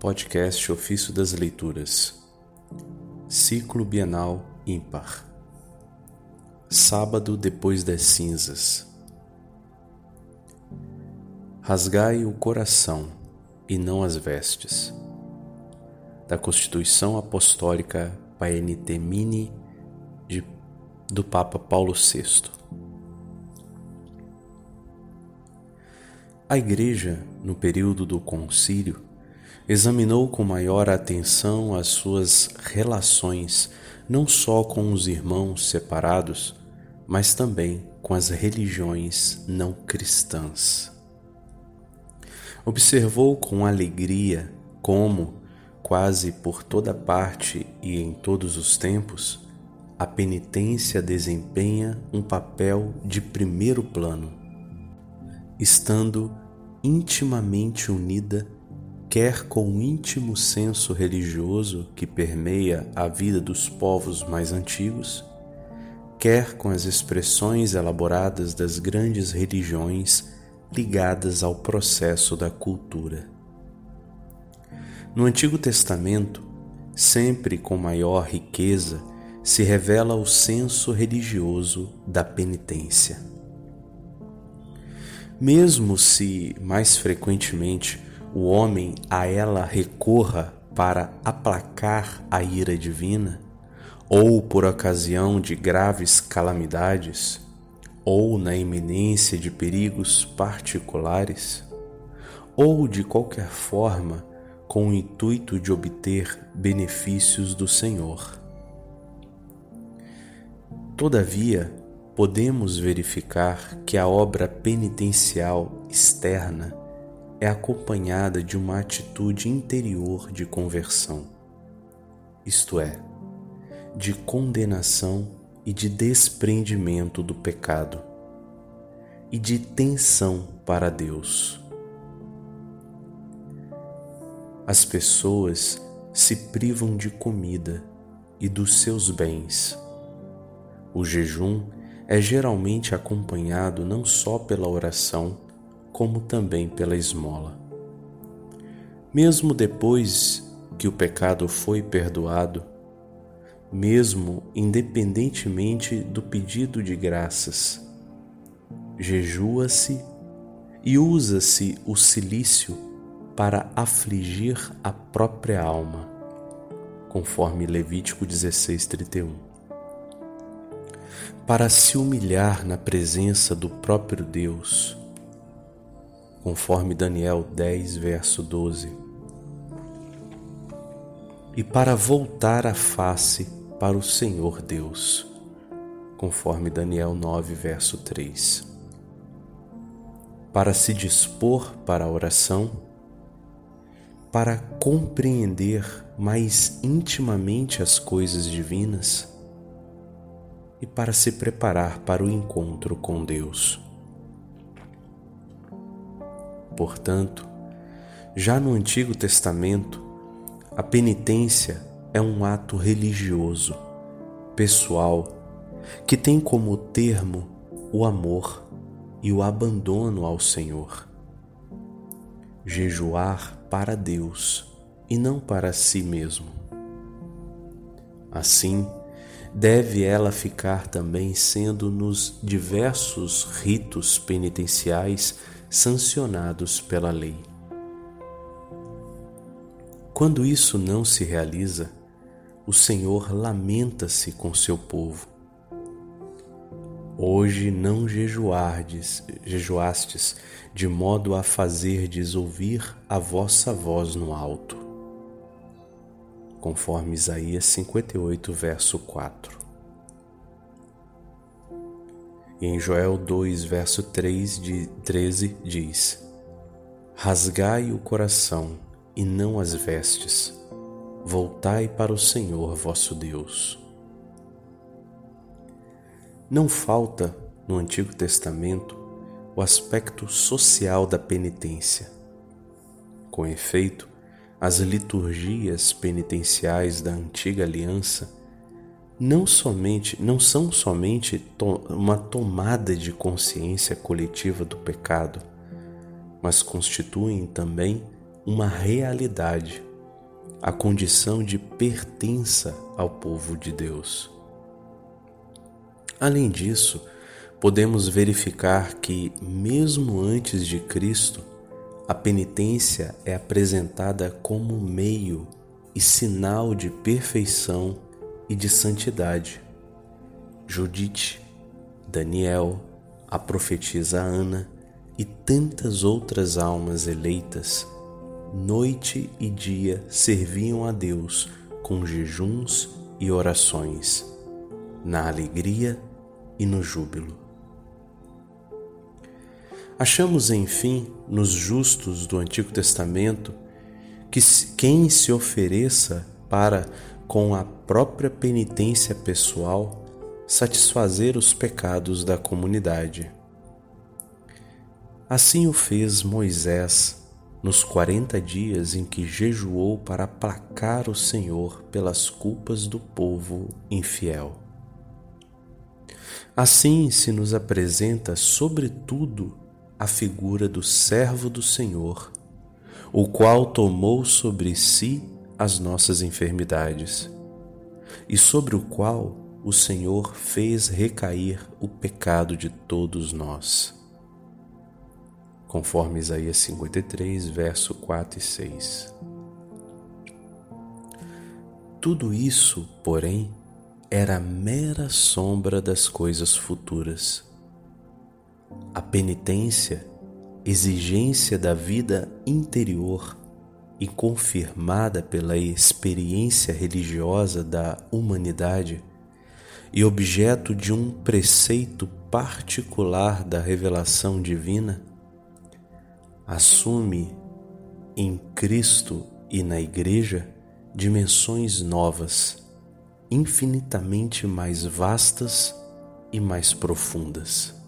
Podcast Ofício das Leituras, Ciclo Bienal Ímpar, Sábado depois das cinzas. Rasgai o coração e não as vestes. Da Constituição Apostólica Paenitemini de, do Papa Paulo VI. A Igreja, no período do concílio, examinou com maior atenção as suas relações, não só com os irmãos separados, mas também com as religiões não cristãs. Observou com alegria como, quase por toda parte e em todos os tempos, a penitência desempenha um papel de primeiro plano, estando intimamente unida quer com o íntimo senso religioso que permeia a vida dos povos mais antigos, quer com as expressões elaboradas das grandes religiões ligadas ao processo da cultura. No Antigo Testamento, sempre com maior riqueza, se revela o senso religioso da penitência. Mesmo se, mais frequentemente, o homem a ela recorra para aplacar a ira divina, ou por ocasião de graves calamidades, ou na iminência de perigos particulares, ou de qualquer forma com o intuito de obter benefícios do Senhor. Todavia, podemos verificar que a obra penitencial externa é acompanhada de uma atitude interior de conversão, isto é, de condenação e de desprendimento do pecado e de tensão para Deus. As pessoas se privam de comida e dos seus bens. O jejum é geralmente acompanhado não só pela oração, como também pela esmola. Mesmo depois que o pecado foi perdoado, mesmo independentemente do pedido de graças, jejua-se e usa-se o silício para afligir a própria alma, conforme Levítico 16:31. Para se humilhar na presença do próprio Deus, conforme Daniel 10, verso 12. E para voltar a face para o Senhor Deus, conforme Daniel 9, verso 3. Para se dispor para a oração, para compreender mais intimamente as coisas divinas e para se preparar para o encontro com Deus. Portanto, já no Antigo Testamento, a penitência é um ato religioso, pessoal, que tem como termo o amor e o abandono ao Senhor. Jejuar para Deus e não para si mesmo. Assim, deve ela ficar também sendo nos diversos ritos penitenciais sancionados pela lei. Quando isso não se realiza, o Senhor lamenta-se com seu povo. Hoje não jejuardes, jejuastes, de modo a fazerdes ouvir a vossa voz no alto. Conforme Isaías 58, verso 4. E em Joel 2, verso 3 de 13 diz: Rasgai o coração e não as vestes, voltai para o Senhor vosso Deus. Não falta no Antigo Testamento o aspecto social da penitência. Com efeito, as liturgias penitenciais da antiga aliança não somente não são somente to uma tomada de consciência coletiva do pecado, mas constituem também uma realidade a condição de pertença ao povo de Deus. Além disso, podemos verificar que, mesmo antes de Cristo, a penitência é apresentada como meio e sinal de perfeição e de santidade. Judite, Daniel, a profetisa Ana e tantas outras almas eleitas, noite e dia serviam a Deus com jejuns e orações, na alegria e no júbilo. Achamos, enfim, nos justos do Antigo Testamento que quem se ofereça para, com a própria penitência pessoal, satisfazer os pecados da comunidade. Assim o fez Moisés nos quarenta dias em que jejuou para aplacar o Senhor pelas culpas do povo infiel. Assim se nos apresenta, sobretudo, a figura do servo do Senhor, o qual tomou sobre si as nossas enfermidades, e sobre o qual o Senhor fez recair o pecado de todos nós. Conforme Isaías 53, verso 4 e 6. Tudo isso, porém, era mera sombra das coisas futuras. A penitência, exigência da vida interior e confirmada pela experiência religiosa da humanidade, e objeto de um preceito particular da revelação divina, assume em Cristo e na Igreja dimensões novas, infinitamente mais vastas e mais profundas.